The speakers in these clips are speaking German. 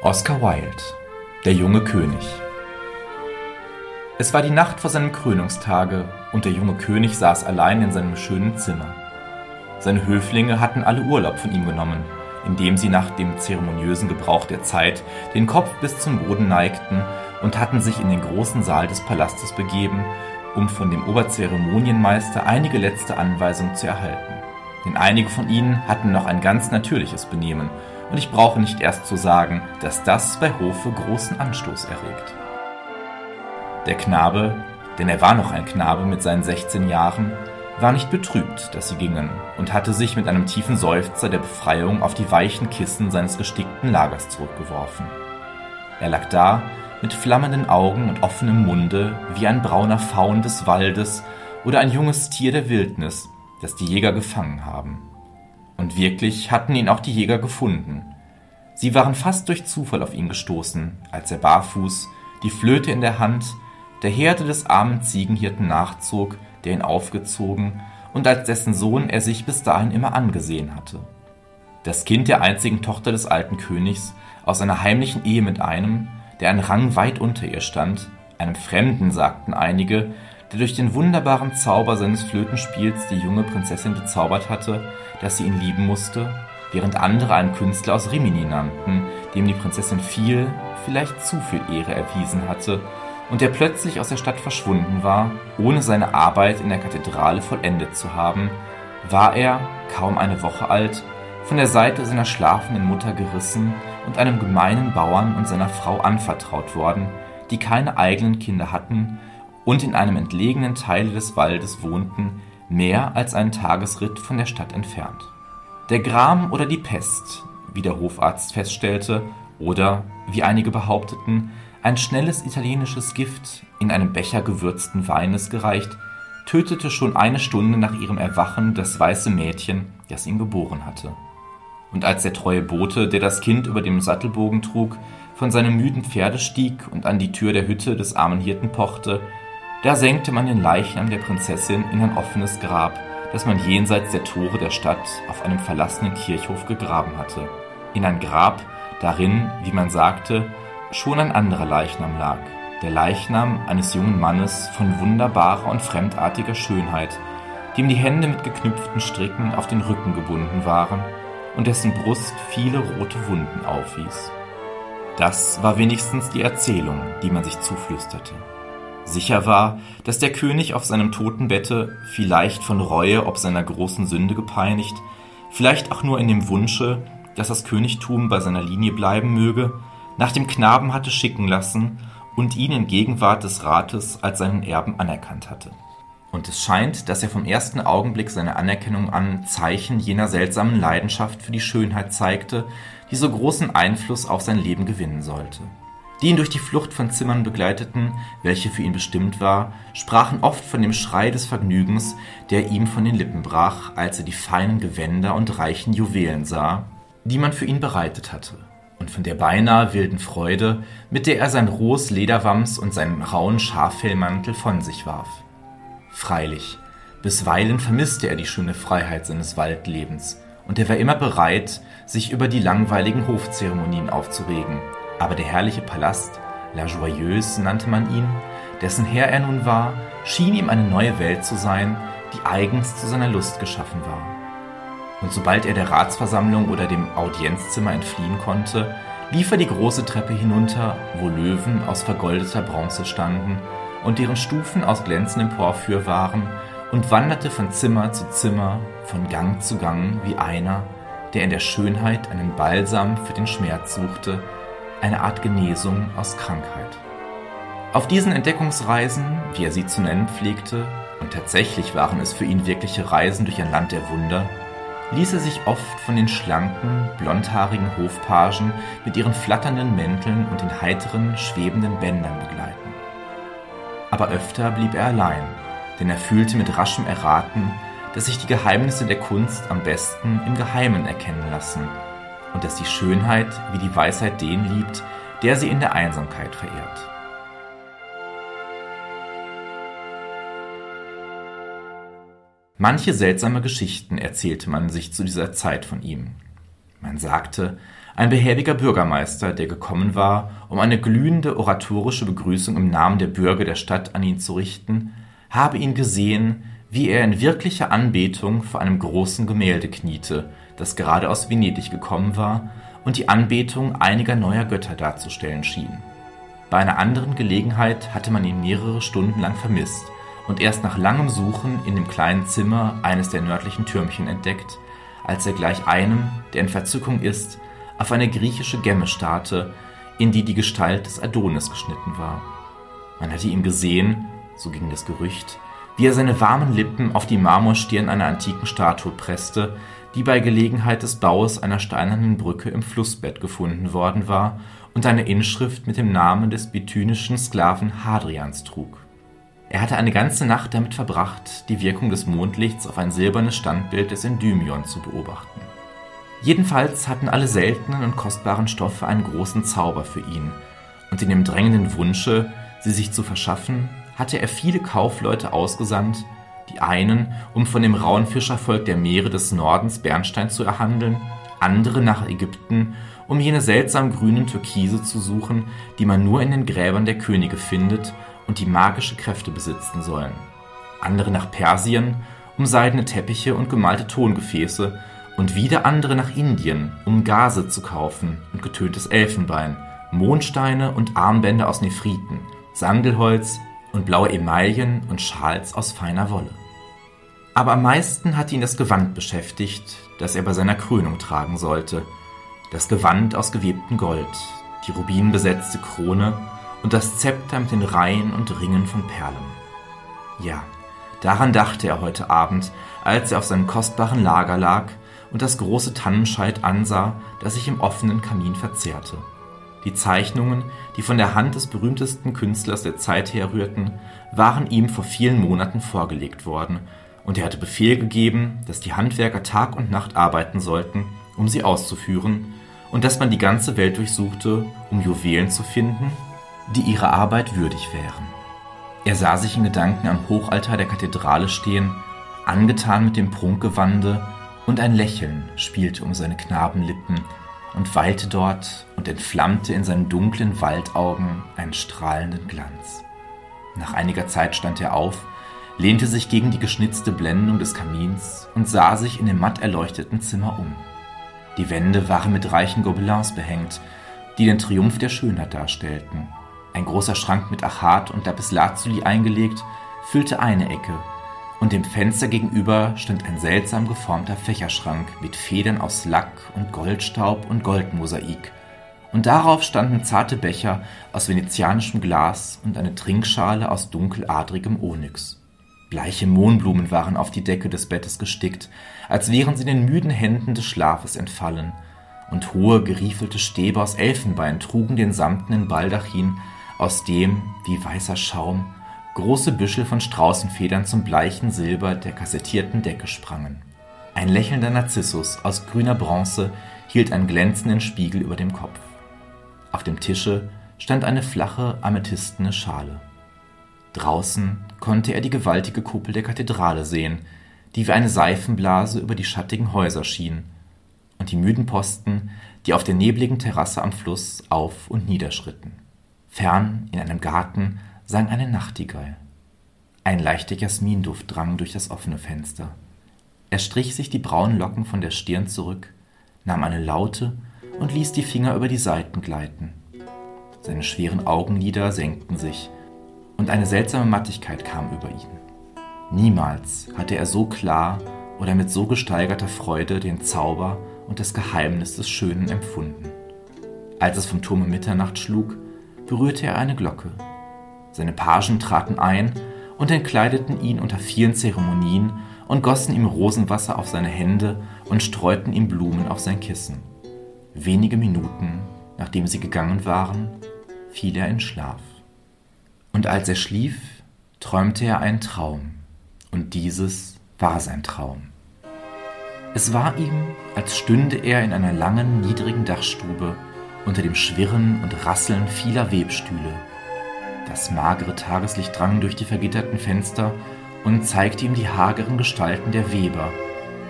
Oscar Wilde Der junge König Es war die Nacht vor seinem Krönungstage, und der junge König saß allein in seinem schönen Zimmer. Seine Höflinge hatten alle Urlaub von ihm genommen, indem sie nach dem zeremoniösen Gebrauch der Zeit den Kopf bis zum Boden neigten und hatten sich in den großen Saal des Palastes begeben, um von dem Oberzeremonienmeister einige letzte Anweisungen zu erhalten. Denn einige von ihnen hatten noch ein ganz natürliches Benehmen, und ich brauche nicht erst zu sagen, dass das bei Hofe großen Anstoß erregt. Der Knabe, denn er war noch ein Knabe mit seinen 16 Jahren, war nicht betrübt, dass sie gingen, und hatte sich mit einem tiefen Seufzer der Befreiung auf die weichen Kissen seines gestickten Lagers zurückgeworfen. Er lag da, mit flammenden Augen und offenem Munde, wie ein brauner Faun des Waldes oder ein junges Tier der Wildnis, das die Jäger gefangen haben. Und wirklich hatten ihn auch die Jäger gefunden. Sie waren fast durch Zufall auf ihn gestoßen, als er barfuß, die Flöte in der Hand, der Herde des armen Ziegenhirten nachzog, der ihn aufgezogen und als dessen Sohn er sich bis dahin immer angesehen hatte. Das Kind der einzigen Tochter des alten Königs, aus einer heimlichen Ehe mit einem, der einen Rang weit unter ihr stand, einem Fremden, sagten einige, der durch den wunderbaren Zauber seines Flötenspiels die junge Prinzessin bezaubert hatte, dass sie ihn lieben musste, während andere einen Künstler aus Rimini nannten, dem die Prinzessin viel, vielleicht zu viel Ehre erwiesen hatte und der plötzlich aus der Stadt verschwunden war, ohne seine Arbeit in der Kathedrale vollendet zu haben, war er, kaum eine Woche alt, von der Seite seiner schlafenden Mutter gerissen und einem gemeinen Bauern und seiner Frau anvertraut worden, die keine eigenen Kinder hatten und in einem entlegenen Teile des Waldes wohnten, mehr als einen Tagesritt von der Stadt entfernt. Der Gram oder die Pest, wie der Hofarzt feststellte, oder, wie einige behaupteten, ein schnelles italienisches Gift in einem Becher gewürzten Weines gereicht, tötete schon eine Stunde nach ihrem Erwachen das weiße Mädchen, das ihn geboren hatte. Und als der treue Bote, der das Kind über dem Sattelbogen trug, von seinem müden Pferde stieg und an die Tür der Hütte des armen Hirten pochte, da senkte man den Leichnam der Prinzessin in ein offenes Grab, das man jenseits der Tore der Stadt auf einem verlassenen Kirchhof gegraben hatte. In ein Grab, darin, wie man sagte, schon ein anderer Leichnam lag, der Leichnam eines jungen Mannes von wunderbarer und fremdartiger Schönheit, dem die Hände mit geknüpften Stricken auf den Rücken gebunden waren und dessen Brust viele rote Wunden aufwies. Das war wenigstens die Erzählung, die man sich zuflüsterte. Sicher war, dass der König auf seinem Totenbette, vielleicht von Reue ob seiner großen Sünde gepeinigt, vielleicht auch nur in dem Wunsche, dass das Königtum bei seiner Linie bleiben möge, nach dem Knaben hatte schicken lassen und ihn in Gegenwart des Rates als seinen Erben anerkannt hatte. Und es scheint, dass er vom ersten Augenblick seiner Anerkennung an Zeichen jener seltsamen Leidenschaft für die Schönheit zeigte, die so großen Einfluss auf sein Leben gewinnen sollte. Die ihn durch die Flucht von Zimmern begleiteten, welche für ihn bestimmt war, sprachen oft von dem Schrei des Vergnügens, der ihm von den Lippen brach, als er die feinen Gewänder und reichen Juwelen sah, die man für ihn bereitet hatte, und von der beinahe wilden Freude, mit der er sein rohes Lederwams und seinen rauen Schaffellmantel von sich warf. Freilich, bisweilen vermisste er die schöne Freiheit seines Waldlebens, und er war immer bereit, sich über die langweiligen Hofzeremonien aufzuregen, aber der herrliche Palast, La Joyeuse nannte man ihn, dessen Herr er nun war, schien ihm eine neue Welt zu sein, die eigens zu seiner Lust geschaffen war. Und sobald er der Ratsversammlung oder dem Audienzzimmer entfliehen konnte, lief er die große Treppe hinunter, wo Löwen aus vergoldeter Bronze standen und deren Stufen aus glänzendem Porphyr waren, und wanderte von Zimmer zu Zimmer, von Gang zu Gang wie einer, der in der Schönheit einen Balsam für den Schmerz suchte, eine Art Genesung aus Krankheit. Auf diesen Entdeckungsreisen, wie er sie zu nennen pflegte, und tatsächlich waren es für ihn wirkliche Reisen durch ein Land der Wunder, ließ er sich oft von den schlanken, blondhaarigen Hofpagen mit ihren flatternden Mänteln und den heiteren, schwebenden Bändern begleiten. Aber öfter blieb er allein, denn er fühlte mit raschem Erraten, dass sich die Geheimnisse der Kunst am besten im Geheimen erkennen lassen und dass die Schönheit wie die Weisheit den liebt, der sie in der Einsamkeit verehrt. Manche seltsame Geschichten erzählte man sich zu dieser Zeit von ihm. Man sagte, ein behäbiger Bürgermeister, der gekommen war, um eine glühende oratorische Begrüßung im Namen der Bürger der Stadt an ihn zu richten, habe ihn gesehen, wie er in wirklicher Anbetung vor einem großen Gemälde kniete, das gerade aus Venedig gekommen war und die Anbetung einiger neuer Götter darzustellen schien. Bei einer anderen Gelegenheit hatte man ihn mehrere Stunden lang vermisst und erst nach langem Suchen in dem kleinen Zimmer eines der nördlichen Türmchen entdeckt, als er gleich einem, der in Verzückung ist, auf eine griechische Gemme starrte, in die die Gestalt des Adonis geschnitten war. Man hatte ihn gesehen, so ging das Gerücht, wie er seine warmen Lippen auf die Marmorstirn einer antiken Statue presste, die bei Gelegenheit des Baues einer steinernen Brücke im Flussbett gefunden worden war und eine Inschrift mit dem Namen des bithynischen Sklaven Hadrians trug. Er hatte eine ganze Nacht damit verbracht, die Wirkung des Mondlichts auf ein silbernes Standbild des Endymion zu beobachten. Jedenfalls hatten alle seltenen und kostbaren Stoffe einen großen Zauber für ihn, und in dem drängenden Wunsche, sie sich zu verschaffen, hatte er viele Kaufleute ausgesandt, die einen, um von dem rauen Fischervolk der Meere des Nordens Bernstein zu erhandeln, andere nach Ägypten, um jene seltsam grünen Türkise zu suchen, die man nur in den Gräbern der Könige findet und die magische Kräfte besitzen sollen, andere nach Persien, um seidene Teppiche und gemalte Tongefäße, und wieder andere nach Indien, um Gase zu kaufen und getöntes Elfenbein, Mondsteine und Armbänder aus Nephriten, Sandelholz und blaue Emaillen und Schals aus feiner Wolle. Aber am meisten hat ihn das Gewand beschäftigt, das er bei seiner Krönung tragen sollte. Das Gewand aus gewebtem Gold, die rubinbesetzte Krone und das Zepter mit den Reihen und Ringen von Perlen. Ja, daran dachte er heute Abend, als er auf seinem kostbaren Lager lag und das große Tannenscheit ansah, das sich im offenen Kamin verzehrte. Die Zeichnungen, die von der Hand des berühmtesten Künstlers der Zeit herrührten, waren ihm vor vielen Monaten vorgelegt worden, und er hatte Befehl gegeben, dass die Handwerker Tag und Nacht arbeiten sollten, um sie auszuführen, und dass man die ganze Welt durchsuchte, um Juwelen zu finden, die ihrer Arbeit würdig wären. Er sah sich in Gedanken am Hochaltar der Kathedrale stehen, angetan mit dem Prunkgewande und ein Lächeln spielte um seine Knabenlippen und weilte dort und entflammte in seinen dunklen Waldaugen einen strahlenden Glanz. Nach einiger Zeit stand er auf, lehnte sich gegen die geschnitzte Blendung des Kamins und sah sich in dem matt erleuchteten Zimmer um. Die Wände waren mit reichen Gobelins behängt, die den Triumph der Schönheit darstellten. Ein großer Schrank mit Achat und Lapislazuli eingelegt füllte eine Ecke und dem Fenster gegenüber stand ein seltsam geformter Fächerschrank mit Federn aus Lack und Goldstaub und Goldmosaik, und darauf standen zarte Becher aus venezianischem Glas und eine Trinkschale aus dunkeladrigem Onyx. Bleiche Mohnblumen waren auf die Decke des Bettes gestickt, als wären sie den müden Händen des Schlafes entfallen, und hohe geriefelte Stäbe aus Elfenbein trugen den samtenen Baldachin, aus dem, wie weißer Schaum, große Büschel von Straußenfedern zum bleichen Silber der kassettierten Decke sprangen. Ein lächelnder Narzissus aus grüner Bronze hielt einen glänzenden Spiegel über dem Kopf. Auf dem Tische stand eine flache amethystene Schale. Draußen konnte er die gewaltige Kuppel der Kathedrale sehen, die wie eine Seifenblase über die schattigen Häuser schien, und die müden Posten, die auf der nebligen Terrasse am Fluss auf und niederschritten. Fern in einem Garten sang eine Nachtigall. Ein leichter Jasminduft drang durch das offene Fenster. Er strich sich die braunen Locken von der Stirn zurück, nahm eine Laute und ließ die Finger über die Saiten gleiten. Seine schweren Augenlider senkten sich, und eine seltsame Mattigkeit kam über ihn. Niemals hatte er so klar oder mit so gesteigerter Freude den Zauber und das Geheimnis des Schönen empfunden. Als es vom Turme Mitternacht schlug, berührte er eine Glocke seine Pagen traten ein und entkleideten ihn unter vielen Zeremonien und gossen ihm Rosenwasser auf seine Hände und streuten ihm Blumen auf sein Kissen. Wenige Minuten, nachdem sie gegangen waren, fiel er in Schlaf. Und als er schlief, träumte er einen Traum, und dieses war sein Traum. Es war ihm, als stünde er in einer langen, niedrigen Dachstube unter dem Schwirren und Rasseln vieler Webstühle das magere Tageslicht drang durch die vergitterten Fenster und zeigte ihm die hageren Gestalten der Weber,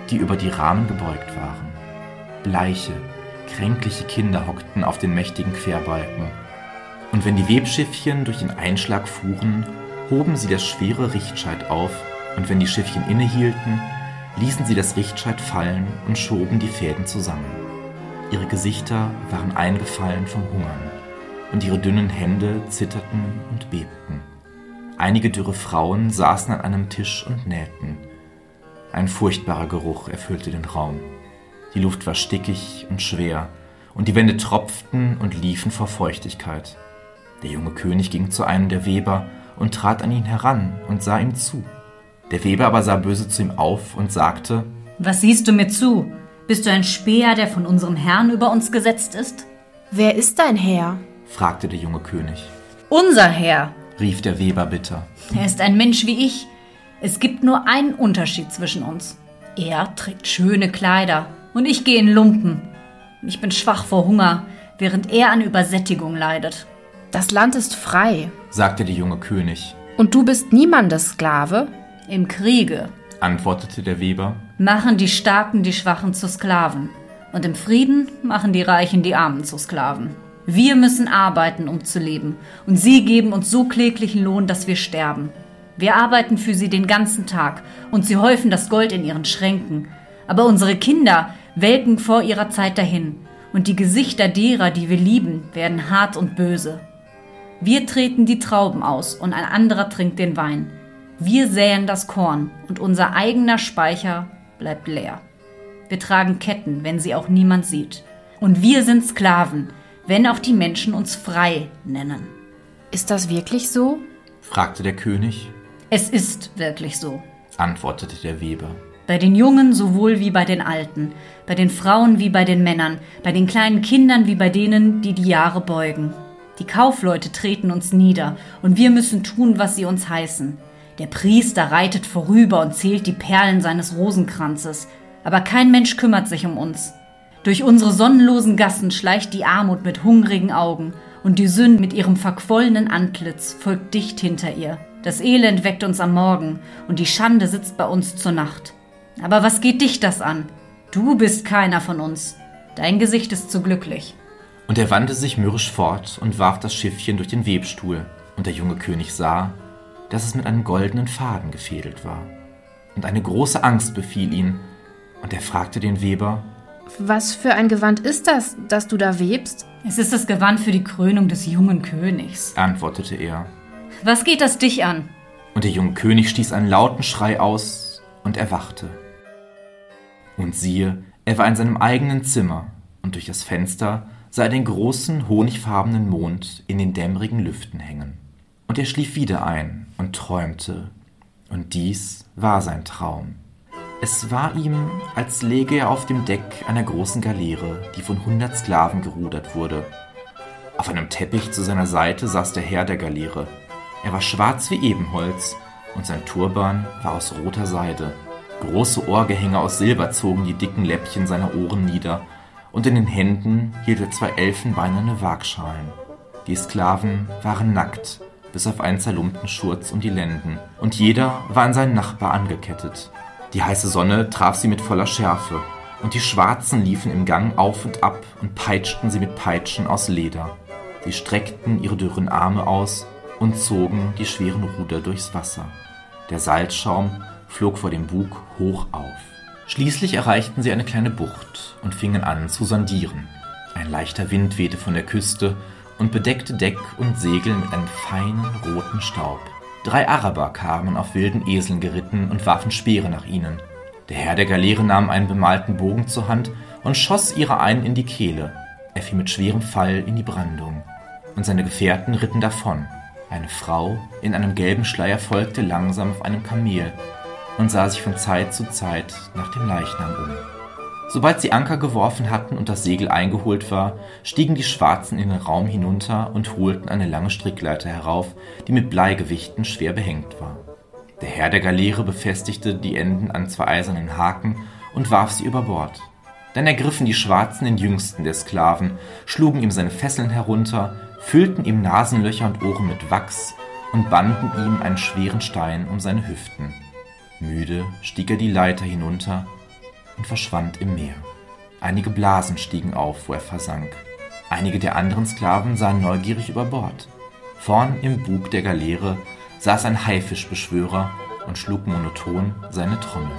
die über die Rahmen gebeugt waren. Bleiche, Kränkliche Kinder hockten auf den mächtigen Querbalken. Und wenn die Webschiffchen durch den Einschlag fuhren, hoben sie das schwere Richtscheit auf, und wenn die Schiffchen innehielten, ließen sie das Richtscheit fallen und schoben die Fäden zusammen. Ihre Gesichter waren eingefallen vom Hungern, und ihre dünnen Hände zitterten und bebten. Einige dürre Frauen saßen an einem Tisch und nähten. Ein furchtbarer Geruch erfüllte den Raum. Die Luft war stickig und schwer, und die Wände tropften und liefen vor Feuchtigkeit. Der junge König ging zu einem der Weber und trat an ihn heran und sah ihm zu. Der Weber aber sah böse zu ihm auf und sagte, Was siehst du mir zu? Bist du ein Speer, der von unserem Herrn über uns gesetzt ist? Wer ist dein Herr? Fragte der junge König. Unser Herr, rief der Weber bitter. Er ist ein Mensch wie ich. Es gibt nur einen Unterschied zwischen uns. Er trägt schöne Kleider und ich gehe in Lumpen. Ich bin schwach vor Hunger, während er an Übersättigung leidet. Das Land ist frei. sagte der junge König. Und du bist niemandes Sklave? Im Kriege, antwortete der Weber. machen die Starken die Schwachen zu Sklaven. Und im Frieden machen die Reichen die Armen zu Sklaven. Wir müssen arbeiten, um zu leben. Und sie geben uns so kläglichen Lohn, dass wir sterben. Wir arbeiten für sie den ganzen Tag und sie häufen das Gold in ihren Schränken. Aber unsere Kinder welken vor ihrer Zeit dahin. Und die Gesichter derer, die wir lieben, werden hart und böse. Wir treten die Trauben aus und ein anderer trinkt den Wein. Wir säen das Korn und unser eigener Speicher bleibt leer. Wir tragen Ketten, wenn sie auch niemand sieht. Und wir sind Sklaven, wenn auch die Menschen uns frei nennen. Ist das wirklich so? fragte der König. Es ist wirklich so. antwortete der Weber. Bei den Jungen sowohl wie bei den Alten, bei den Frauen wie bei den Männern, bei den kleinen Kindern wie bei denen, die die Jahre beugen. Die Kaufleute treten uns nieder, und wir müssen tun, was sie uns heißen. Der Priester reitet vorüber und zählt die Perlen seines Rosenkranzes, aber kein Mensch kümmert sich um uns. Durch unsere sonnenlosen Gassen schleicht die Armut mit hungrigen Augen, und die Sünde mit ihrem verquollenen Antlitz folgt dicht hinter ihr. Das Elend weckt uns am Morgen, und die Schande sitzt bei uns zur Nacht. Aber was geht dich das an? Du bist keiner von uns. Dein Gesicht ist zu glücklich. Und er wandte sich mürrisch fort und warf das Schiffchen durch den Webstuhl, und der junge König sah, dass es mit einem goldenen Faden gefädelt war. Und eine große Angst befiel ihn, und er fragte den Weber, Was für ein Gewand ist das, das du da webst? Es ist das Gewand für die Krönung des jungen Königs. antwortete er. Was geht das dich an? Und der junge König stieß einen lauten Schrei aus und erwachte. Und siehe, er war in seinem eigenen Zimmer, und durch das Fenster sah er den großen, honigfarbenen Mond in den dämmerigen Lüften hängen. Und er schlief wieder ein und träumte, und dies war sein Traum. Es war ihm, als läge er auf dem Deck einer großen Galeere, die von hundert Sklaven gerudert wurde. Auf einem Teppich zu seiner Seite saß der Herr der Galeere. Er war schwarz wie Ebenholz, und sein Turban war aus roter Seide. Große Ohrgehänge aus Silber zogen die dicken Läppchen seiner Ohren nieder, und in den Händen hielt er zwei elfenbeinerne Waagschalen. Die Sklaven waren nackt, bis auf einen zerlumpten Schurz um die Lenden, und jeder war an seinen Nachbar angekettet. Die heiße Sonne traf sie mit voller Schärfe, und die Schwarzen liefen im Gang auf und ab und peitschten sie mit Peitschen aus Leder. Sie streckten ihre dürren Arme aus und zogen die schweren Ruder durchs Wasser. Der Salzschaum flog vor dem Bug hoch auf. Schließlich erreichten sie eine kleine Bucht und fingen an zu sondieren. Ein leichter Wind wehte von der Küste und bedeckte Deck und Segel mit einem feinen roten Staub. Drei Araber kamen auf wilden Eseln geritten und warfen Speere nach ihnen. Der Herr der Galeere nahm einen bemalten Bogen zur Hand und schoss ihrer einen in die Kehle. Er fiel mit schwerem Fall in die Brandung. Und seine Gefährten ritten davon. Eine Frau in einem gelben Schleier folgte langsam auf einem Kamel und sah sich von Zeit zu Zeit nach dem Leichnam um. Sobald sie Anker geworfen hatten und das Segel eingeholt war, stiegen die Schwarzen in den Raum hinunter und holten eine lange Strickleiter herauf, die mit Bleigewichten schwer behängt war. Der Herr der Galeere befestigte die Enden an zwei eisernen Haken und warf sie über Bord. Dann ergriffen die Schwarzen den jüngsten der Sklaven, schlugen ihm seine Fesseln herunter, füllten ihm Nasenlöcher und Ohren mit Wachs und banden ihm einen schweren Stein um seine Hüften. Müde stieg er die Leiter hinunter und verschwand im Meer. Einige Blasen stiegen auf, wo er versank. Einige der anderen Sklaven sahen neugierig über Bord. Vorn im Bug der Galeere saß ein Haifischbeschwörer und schlug monoton seine Trommel.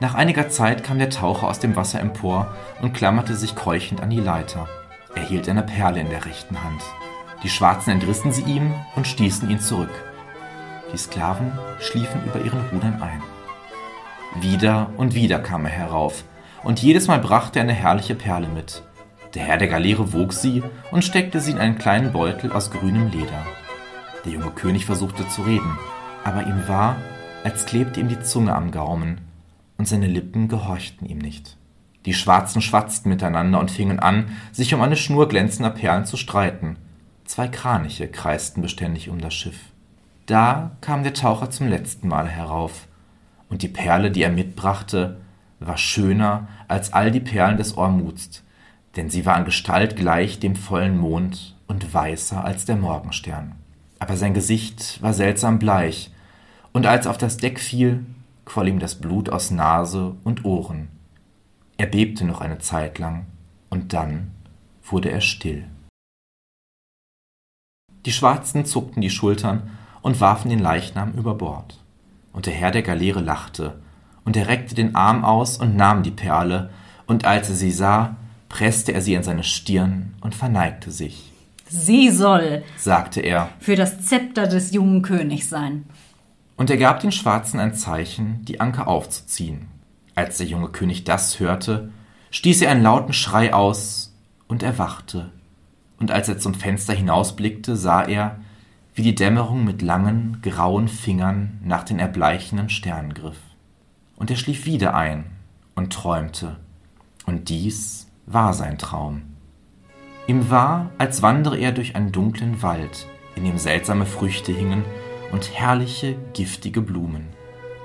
Nach einiger Zeit kam der Taucher aus dem Wasser empor und klammerte sich keuchend an die Leiter. Er hielt eine Perle in der rechten Hand. Die Schwarzen entrissen sie ihm und stießen ihn zurück. Die Sklaven schliefen über ihren Rudern ein. Wieder und wieder kam er herauf, und jedes Mal brachte er eine herrliche Perle mit. Der Herr der Galeere wog sie und steckte sie in einen kleinen Beutel aus grünem Leder. Der junge König versuchte zu reden, aber ihm war, als klebte ihm die Zunge am Gaumen, und seine Lippen gehorchten ihm nicht. Die Schwarzen schwatzten miteinander und fingen an, sich um eine Schnur glänzender Perlen zu streiten. Zwei Kraniche kreisten beständig um das Schiff. Da kam der Taucher zum letzten Mal herauf, und die Perle, die er mitbrachte, war schöner als all die Perlen des Ormuts, denn sie war an Gestalt gleich dem vollen Mond und weißer als der Morgenstern. Aber sein Gesicht war seltsam bleich, und als er auf das Deck fiel, quoll ihm das Blut aus Nase und Ohren. Er bebte noch eine Zeit lang, und dann wurde er still. Die Schwarzen zuckten die Schultern und warfen den Leichnam über Bord. Und der Herr der Galeere lachte, und er reckte den Arm aus und nahm die Perle, und als er sie sah, presste er sie an seine Stirn und verneigte sich. Sie soll, sagte er, für das Zepter des jungen Königs sein. Und er gab den Schwarzen ein Zeichen, die Anker aufzuziehen. Als der junge König das hörte, stieß er einen lauten Schrei aus und erwachte. Und als er zum Fenster hinausblickte, sah er, wie die Dämmerung mit langen, grauen Fingern nach den erbleichenden Sternen griff. Und er schlief wieder ein und träumte. Und dies war sein Traum. Ihm war, als wandere er durch einen dunklen Wald, in dem seltsame Früchte hingen und herrliche, giftige Blumen.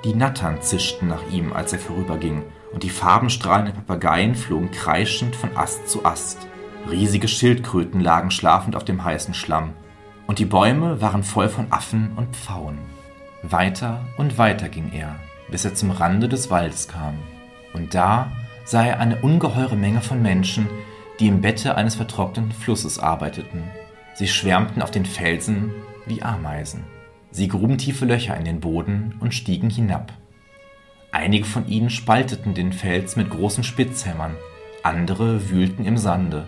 Die Nattern zischten nach ihm, als er vorüberging, und die farbenstrahlenden Papageien flogen kreischend von Ast zu Ast. Riesige Schildkröten lagen schlafend auf dem heißen Schlamm, und die Bäume waren voll von Affen und Pfauen. Weiter und weiter ging er, bis er zum Rande des Waldes kam. Und da sah er eine ungeheure Menge von Menschen, die im Bette eines vertrockneten Flusses arbeiteten. Sie schwärmten auf den Felsen wie Ameisen. Sie gruben tiefe Löcher in den Boden und stiegen hinab. Einige von ihnen spalteten den Fels mit großen Spitzhämmern, andere wühlten im Sande.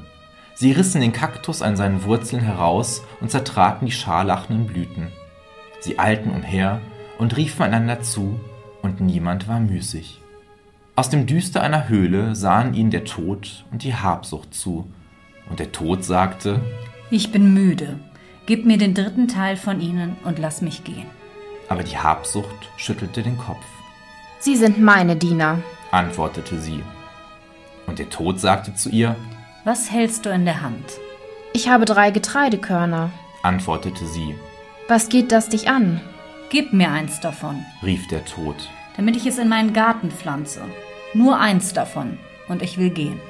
Sie rissen den Kaktus an seinen Wurzeln heraus und zertraten die scharlachenden Blüten. Sie eilten umher und riefen einander zu, und niemand war müßig. Aus dem Düster einer Höhle sahen ihnen der Tod und die Habsucht zu, und der Tod sagte Ich bin müde. Gib mir den dritten Teil von ihnen und lass mich gehen. Aber die Habsucht schüttelte den Kopf. Sie sind meine Diener, antwortete sie. Und der Tod sagte zu ihr Was hältst du in der Hand? Ich habe drei Getreidekörner, antwortete sie. Was geht das dich an? Gib mir eins davon, rief der Tod, damit ich es in meinen Garten pflanze. Nur eins davon, und ich will gehen.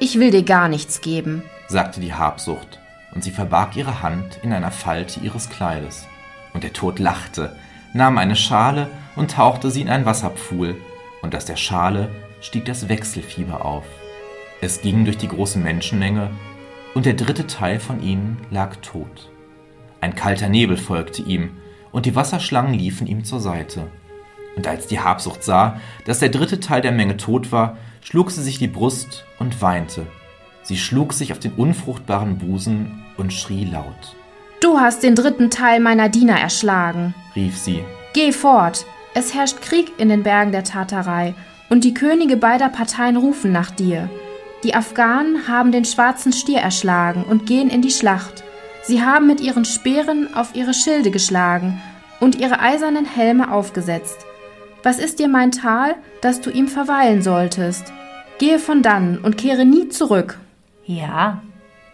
Ich will dir gar nichts geben, sagte die Habsucht, und sie verbarg ihre Hand in einer Falte ihres Kleides. Und der Tod lachte, nahm eine Schale und tauchte sie in einen Wasserpfuhl, und aus der Schale stieg das Wechselfieber auf. Es ging durch die große Menschenmenge, und der dritte Teil von ihnen lag tot. Ein kalter Nebel folgte ihm, und die Wasserschlangen liefen ihm zur Seite. Und als die Habsucht sah, dass der dritte Teil der Menge tot war, schlug sie sich die Brust und weinte. Sie schlug sich auf den unfruchtbaren Busen und schrie laut. Du hast den dritten Teil meiner Diener erschlagen, rief sie. Geh fort. Es herrscht Krieg in den Bergen der Tatarei, und die Könige beider Parteien rufen nach dir. Die Afghanen haben den schwarzen Stier erschlagen und gehen in die Schlacht. Sie haben mit ihren Speeren auf ihre Schilde geschlagen und ihre eisernen Helme aufgesetzt. Was ist dir mein Tal, dass du ihm verweilen solltest? Gehe von dannen und kehre nie zurück. Ja,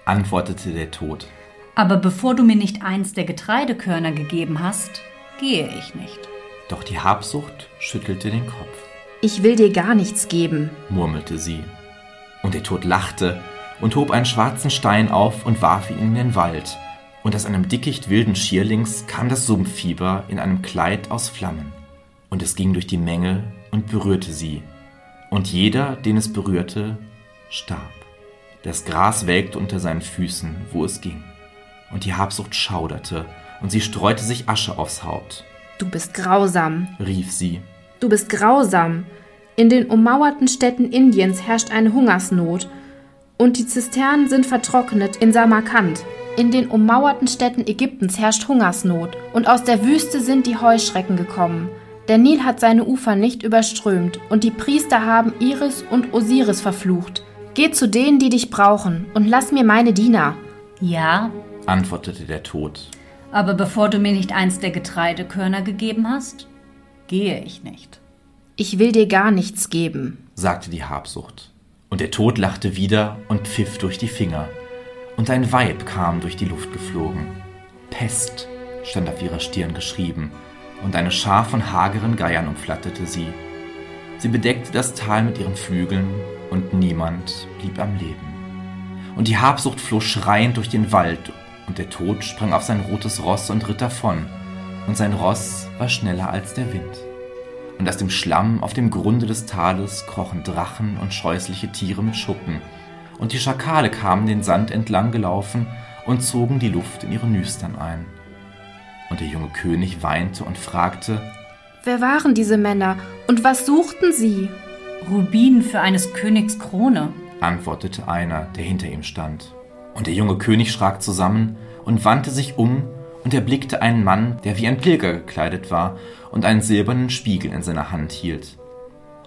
antwortete der Tod. Aber bevor du mir nicht eins der Getreidekörner gegeben hast, gehe ich nicht. Doch die Habsucht schüttelte den Kopf. Ich will dir gar nichts geben, murmelte sie. Und der Tod lachte und hob einen schwarzen Stein auf und warf ihn in den Wald. Und aus einem Dickicht wilden Schierlings kam das Sumpffieber in einem Kleid aus Flammen. Und es ging durch die Menge und berührte sie. und jeder, den es berührte, starb. Das Gras welkte unter seinen Füßen, wo es ging, und die Habsucht schauderte, und sie streute sich Asche aufs Haupt. Du bist grausam, rief sie. Du bist grausam. In den ummauerten Städten Indiens herrscht eine Hungersnot, und die Zisternen sind vertrocknet in Samarkand. In den ummauerten Städten Ägyptens herrscht Hungersnot, und aus der Wüste sind die Heuschrecken gekommen. Der Nil hat seine Ufer nicht überströmt, und die Priester haben Iris und Osiris verflucht. Geh zu denen, die dich brauchen, und lass mir meine Diener. Ja, antwortete der Tod. aber bevor du mir nicht eins der Getreidekörner gegeben hast, gehe ich nicht. Ich will dir gar nichts geben. sagte die Habsucht. Und der Tod lachte wieder und pfiff durch die Finger. Und ein Weib kam durch die Luft geflogen. Pest stand auf ihrer Stirn geschrieben, und eine Schar von hageren Geiern umflatterte sie. Sie bedeckte das Tal mit ihren Flügeln, und niemand blieb am Leben. Und die Habsucht floh schreiend durch den Wald, und der Tod sprang auf sein rotes Ross und ritt davon, und sein Ross war schneller als der Wind. Und aus dem Schlamm auf dem Grunde des Tales krochen Drachen und scheußliche Tiere mit Schuppen, und die Schakale kamen den Sand entlang gelaufen und zogen die Luft in ihre Nüstern ein. Und der junge König weinte und fragte, Wer waren diese Männer und was suchten sie? Rubin für eines Königs Krone. antwortete einer, der hinter ihm stand. Und der junge König schrak zusammen und wandte sich um und erblickte einen Mann, der wie ein Pilger gekleidet war und einen silbernen Spiegel in seiner Hand hielt.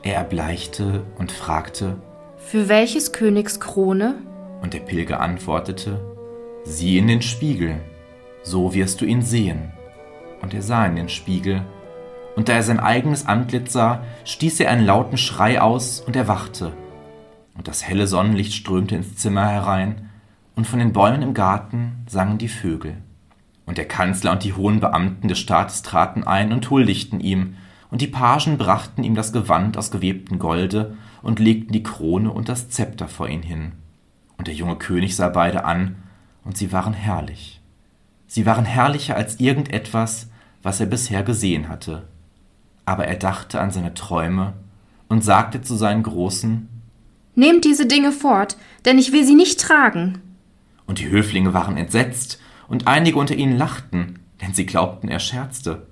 Er erbleichte und fragte, Für welches Königs Krone? und der Pilger antwortete, Sieh in den Spiegel, so wirst du ihn sehen. Und er sah in den Spiegel, und da er sein eigenes Antlitz sah, stieß er einen lauten Schrei aus und erwachte. Und das helle Sonnenlicht strömte ins Zimmer herein, und von den Bäumen im Garten sangen die Vögel. Und der Kanzler und die hohen Beamten des Staates traten ein und huldigten ihm, und die Pagen brachten ihm das Gewand aus gewebtem Golde und legten die Krone und das Zepter vor ihn hin. Und der junge König sah beide an, und sie waren herrlich. Sie waren herrlicher als irgendetwas, was er bisher gesehen hatte. Aber er dachte an seine Träume und sagte zu seinen Großen, Nehmt diese Dinge fort, denn ich will sie nicht tragen. und die Höflinge waren entsetzt, und einige unter ihnen lachten, denn sie glaubten, er scherzte.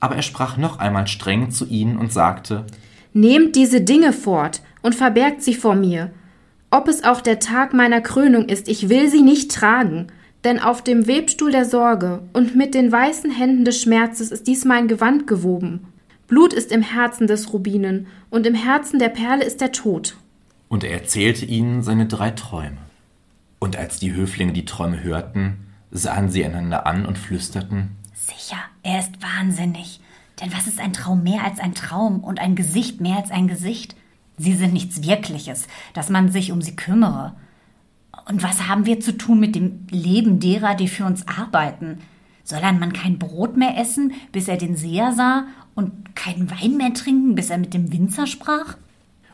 Aber er sprach noch einmal streng zu ihnen und sagte, Nehmt diese Dinge fort und verbergt sie vor mir. Ob es auch der Tag meiner Krönung ist, ich will sie nicht tragen, denn auf dem Webstuhl der Sorge und mit den weißen Händen des Schmerzes ist dies mein Gewand gewoben. Blut ist im Herzen des Rubinen, und im Herzen der Perle ist der Tod. und er erzählte ihnen seine drei Träume. Und als die Höflinge die Träume hörten, sahen sie einander an und flüsterten, Sicher, er ist wahnsinnig. Denn was ist ein Traum mehr als ein Traum und ein Gesicht mehr als ein Gesicht? Sie sind nichts Wirkliches, dass man sich um sie kümmere. Und was haben wir zu tun mit dem Leben derer, die für uns arbeiten? Soll ein Mann kein Brot mehr essen, bis er den Seher sah, und keinen Wein mehr trinken, bis er mit dem Winzer sprach?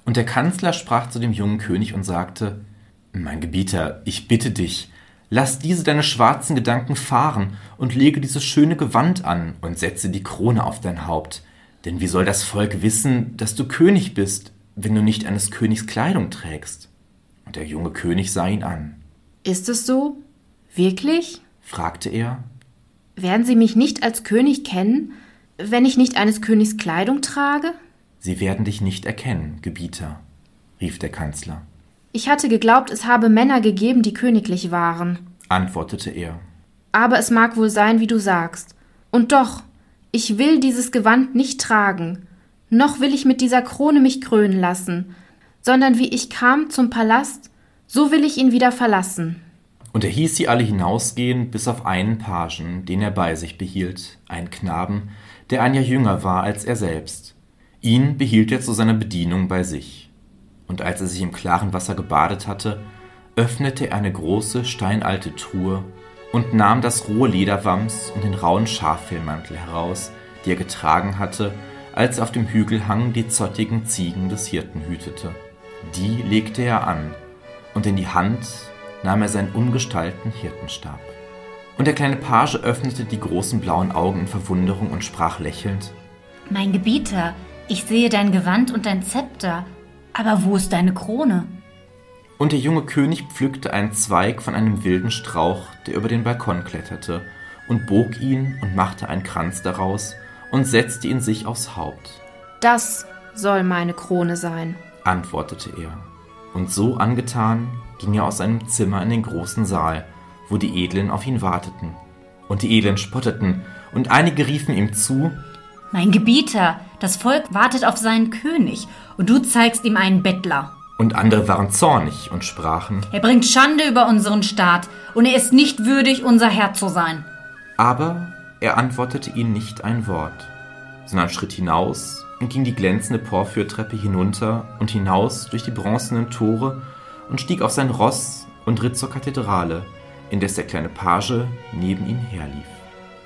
Und der Kanzler sprach zu dem jungen König und sagte, Mein Gebieter, ich bitte dich, lass diese deine schwarzen Gedanken fahren und lege dieses schöne Gewand an und setze die Krone auf dein Haupt. Denn wie soll das Volk wissen, dass du König bist, wenn du nicht eines Königs Kleidung trägst? Und der junge König sah ihn an. Ist es so? Wirklich? Fragte er, Werden Sie mich nicht als König kennen, wenn ich nicht eines Königs Kleidung trage? Sie werden dich nicht erkennen, Gebieter, rief der Kanzler. Ich hatte geglaubt, es habe Männer gegeben, die königlich waren. Antwortete er. Aber es mag wohl sein, wie du sagst. Und doch, ich will dieses Gewand nicht tragen, noch will ich mit dieser Krone mich krönen lassen, sondern wie ich kam zum Palast, so will ich ihn wieder verlassen. Und er hieß sie alle hinausgehen, bis auf einen Pagen, den er bei sich behielt, einen Knaben, der ein Jahr jünger war als er selbst. Ihn behielt er zu seiner Bedienung bei sich. Und als er sich im klaren Wasser gebadet hatte, öffnete er eine große, steinalte Truhe und nahm das rohe Lederwams und den rauen Schaffellmantel heraus, die er getragen hatte, als er auf dem Hügelhang die zottigen Ziegen des Hirten hütete. Die legte er an, und in die Hand nahm er seinen ungestalten Hirtenstab. Und der kleine Page öffnete die großen blauen Augen in Verwunderung und sprach lächelnd, Mein Gebieter, ich sehe dein Gewand und dein Zepter. Aber wo ist deine Krone? Und der junge König pflückte einen Zweig von einem wilden Strauch, der über den Balkon kletterte, und bog ihn und machte einen Kranz daraus und setzte ihn sich aufs Haupt. Das soll meine Krone sein, antwortete er. Und so angetan ging er aus seinem Zimmer in den großen Saal, wo die Edlen auf ihn warteten. Und die Edlen spotteten, und einige riefen ihm zu, Mein Gebieter, das Volk wartet auf seinen König, und du zeigst ihm einen Bettler. Und andere waren zornig und sprachen, Er bringt Schande über unseren Staat, und er ist nicht würdig, unser Herr zu sein. Aber er antwortete ihnen nicht ein Wort, sondern schritt hinaus und ging die glänzende Porphyrtreppe hinunter und hinaus durch die bronzenen Tore und stieg auf sein Ross und ritt zur Kathedrale, indes der kleine Page neben ihm herlief.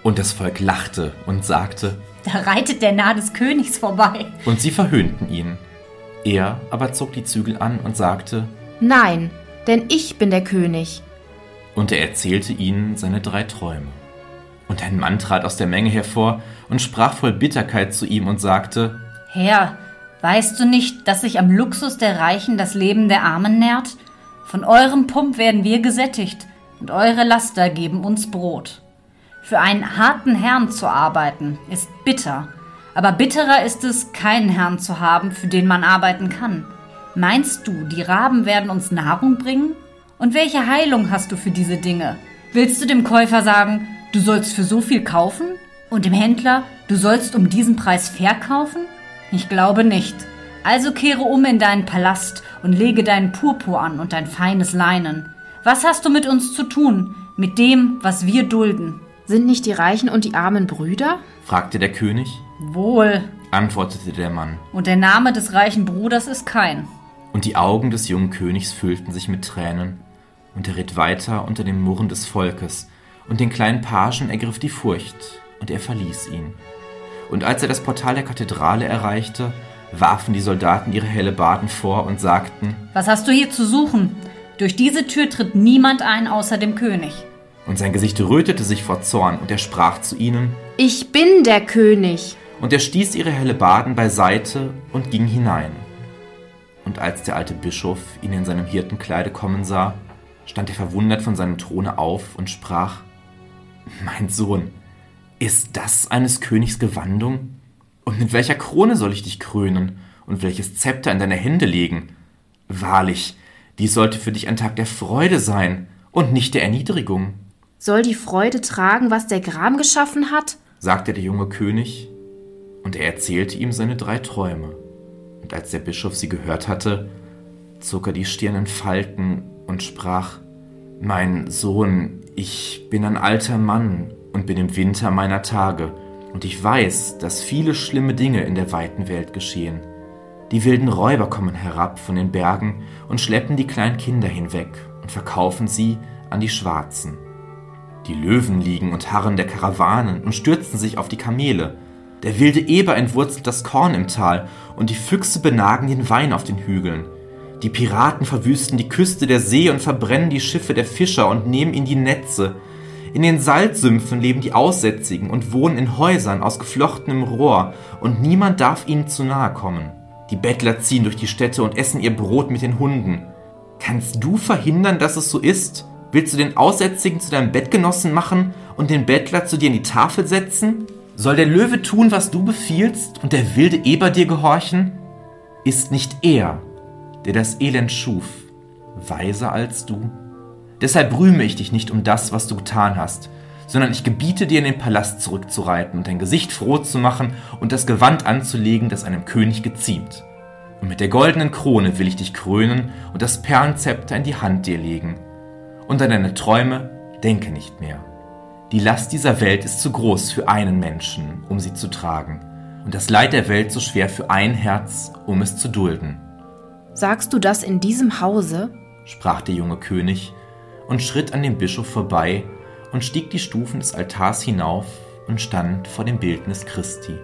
Und das Volk lachte und sagte, Da reitet der Nah des Königs vorbei. und sie verhöhnten ihn. Er aber zog die Zügel an und sagte, Nein, denn ich bin der König. und er erzählte ihnen seine drei Träume. Und ein Mann trat aus der Menge hervor und sprach voll Bitterkeit zu ihm und sagte, Herr, weißt du nicht, dass sich am Luxus der Reichen das Leben der Armen nährt? Von eurem Pump werden wir gesättigt, und eure Laster geben uns Brot. Für einen harten Herrn zu arbeiten, ist bitter, aber bitterer ist es, keinen Herrn zu haben, für den man arbeiten kann. Meinst du, die Raben werden uns Nahrung bringen? Und welche Heilung hast du für diese Dinge? Willst du dem Käufer sagen, du sollst für so viel kaufen? Und dem Händler, du sollst um diesen Preis verkaufen? Ich glaube nicht. Also kehre um in deinen Palast und lege deinen Purpur an und dein feines Leinen. Was hast du mit uns zu tun, mit dem, was wir dulden? Sind nicht die Reichen und die Armen Brüder? fragte der König. Wohl. Antwortete der Mann. Und der Name des reichen Bruders ist kein. Und die Augen des jungen Königs füllten sich mit Tränen, und er ritt weiter unter dem Murren des Volkes, und den kleinen Pagen ergriff die Furcht, und er verließ ihn. Und als er das Portal der Kathedrale erreichte, warfen die Soldaten ihre Hellebarden vor und sagten, Was hast du hier zu suchen? Durch diese Tür tritt niemand ein außer dem König. Und sein Gesicht rötete sich vor Zorn, und er sprach zu ihnen, Ich bin der König. und er stieß ihre Hellebarden beiseite und ging hinein. Und als der alte Bischof ihn in seinem Hirtenkleide kommen sah, stand er verwundert von seinem Throne auf und sprach, Mein Sohn, ist das eines Königs Gewandung? Und mit welcher Krone soll ich dich krönen und welches Zepter in deine Hände legen? Wahrlich, dies sollte für dich ein Tag der Freude sein und nicht der Erniedrigung, Soll die Freude tragen, was der Gram geschaffen hat? sagte der junge König, und er erzählte ihm seine drei Träume. Und als der Bischof sie gehört hatte, zog er die Stirn in Falten und sprach, Mein Sohn, ich bin ein alter Mann und bin im Winter meiner Tage, und ich weiß, dass viele schlimme Dinge in der weiten Welt geschehen. Die wilden Räuber kommen herab von den Bergen und schleppen die kleinen Kinder hinweg und verkaufen sie an die Schwarzen. Die Löwen liegen und harren der Karawanen und stürzen sich auf die Kamele. Der wilde Eber entwurzelt das Korn im Tal und die Füchse benagen den Wein auf den Hügeln. Die Piraten verwüsten die Küste der See und verbrennen die Schiffe der Fischer und nehmen ihnen die Netze. In den Salzsümpfen leben die Aussätzigen und wohnen in Häusern aus geflochtenem Rohr und niemand darf ihnen zu nahe kommen. Die Bettler ziehen durch die Städte und essen ihr Brot mit den Hunden. Kannst du verhindern, dass es so ist? Willst du den Aussätzigen zu deinem Bettgenossen machen und den Bettler zu dir in die Tafel setzen? Soll der Löwe tun, was du befiehlst, und der wilde Eber dir gehorchen? Ist nicht er, der das Elend schuf, weiser als du? Deshalb rühme ich dich nicht um das, was du getan hast, sondern ich gebiete dir in den Palast zurückzureiten und dein Gesicht froh zu machen und das Gewand anzulegen, das einem König geziemt. Und mit der goldenen Krone will ich dich krönen und das Perlenzepter in die Hand dir legen. Und an deine Träume denke nicht mehr. Die Last dieser Welt ist zu groß für einen Menschen, um sie zu tragen, und das Leid der Welt zu schwer für ein Herz, um es zu dulden, Sagst du das in diesem Hause? sprach der junge König und schritt an dem Bischof vorbei und stieg die Stufen des Altars hinauf und stand vor dem Bildnis Christi.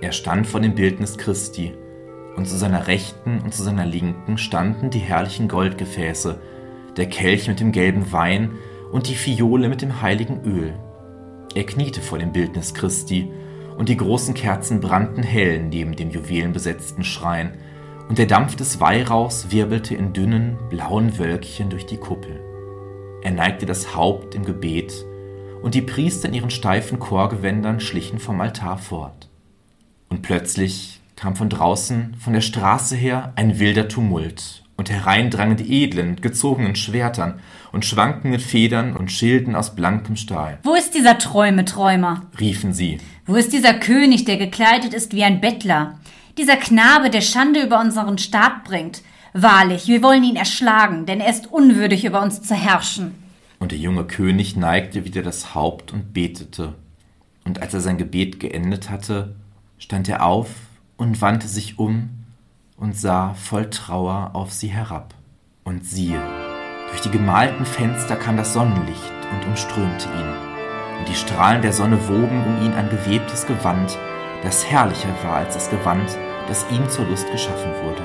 Er stand vor dem Bildnis Christi, und zu seiner Rechten und zu seiner Linken standen die herrlichen Goldgefäße, der Kelch mit dem gelben Wein und die Fiole mit dem heiligen Öl. Er kniete vor dem Bildnis Christi, und die großen Kerzen brannten hell neben dem juwelenbesetzten Schrein, und der Dampf des Weihrauchs wirbelte in dünnen, blauen Wölkchen durch die Kuppel. Er neigte das Haupt im Gebet, und die Priester in ihren steifen Chorgewändern schlichen vom Altar fort. Und plötzlich kam von draußen, von der Straße her, ein wilder Tumult, und herein drangen die Edlen mit gezogenen Schwertern und schwankenden Federn und Schilden aus blankem Stahl. Wo ist dieser Träume-Träumer? riefen sie. Wo ist dieser König, der gekleidet ist wie ein Bettler? Dieser Knabe, der Schande über unseren Staat bringt. Wahrlich, wir wollen ihn erschlagen, denn er ist unwürdig, über uns zu herrschen. Und der junge König neigte wieder das Haupt und betete. Und als er sein Gebet geendet hatte, stand er auf und wandte sich um und sah voll Trauer auf sie herab. Und siehe, durch die gemalten Fenster kam das Sonnenlicht und umströmte ihn. Und die Strahlen der Sonne wogen um ihn ein gewebtes Gewand, das herrlicher war als das Gewand, das ihm zur Lust geschaffen wurde.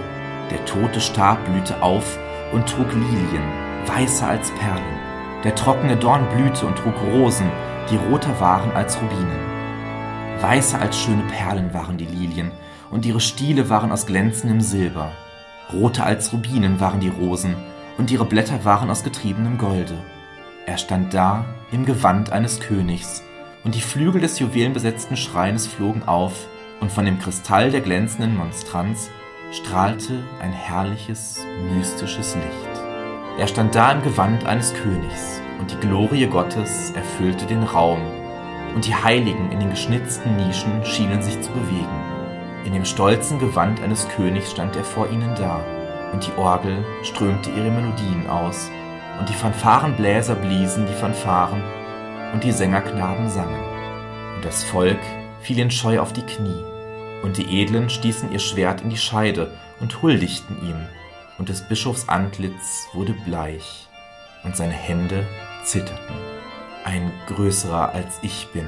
Der tote Stab blühte auf und trug Lilien, weißer als Perlen. Der trockene Dorn blühte und trug Rosen, die roter waren als Rubinen. Weißer als schöne Perlen waren die Lilien, und ihre Stiele waren aus glänzendem Silber. Roter als Rubinen waren die Rosen, und ihre Blätter waren aus getriebenem Golde. Er stand da im Gewand eines Königs, und die Flügel des juwelenbesetzten Schreines flogen auf, und von dem Kristall der glänzenden Monstranz strahlte ein herrliches, mystisches Licht. Er stand da im Gewand eines Königs, und die Glorie Gottes erfüllte den Raum, und die Heiligen in den geschnitzten Nischen schienen sich zu bewegen. In dem stolzen Gewand eines Königs stand er vor ihnen da, und die Orgel strömte ihre Melodien aus, und die Fanfarenbläser bliesen die Fanfaren, und die Sängerknaben sangen. Und das Volk fiel in Scheu auf die Knie, und die Edlen stießen ihr Schwert in die Scheide und huldigten ihm, und des Bischofs Antlitz wurde bleich, und seine Hände zitterten. Ein größerer als ich bin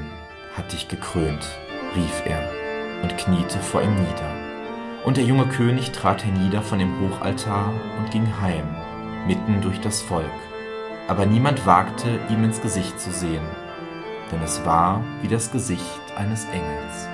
hat dich gekrönt, rief er und kniete vor ihm nieder. Und der junge König trat hernieder von dem Hochaltar und ging heim, mitten durch das Volk. Aber niemand wagte, ihm ins Gesicht zu sehen, denn es war wie das Gesicht eines Engels.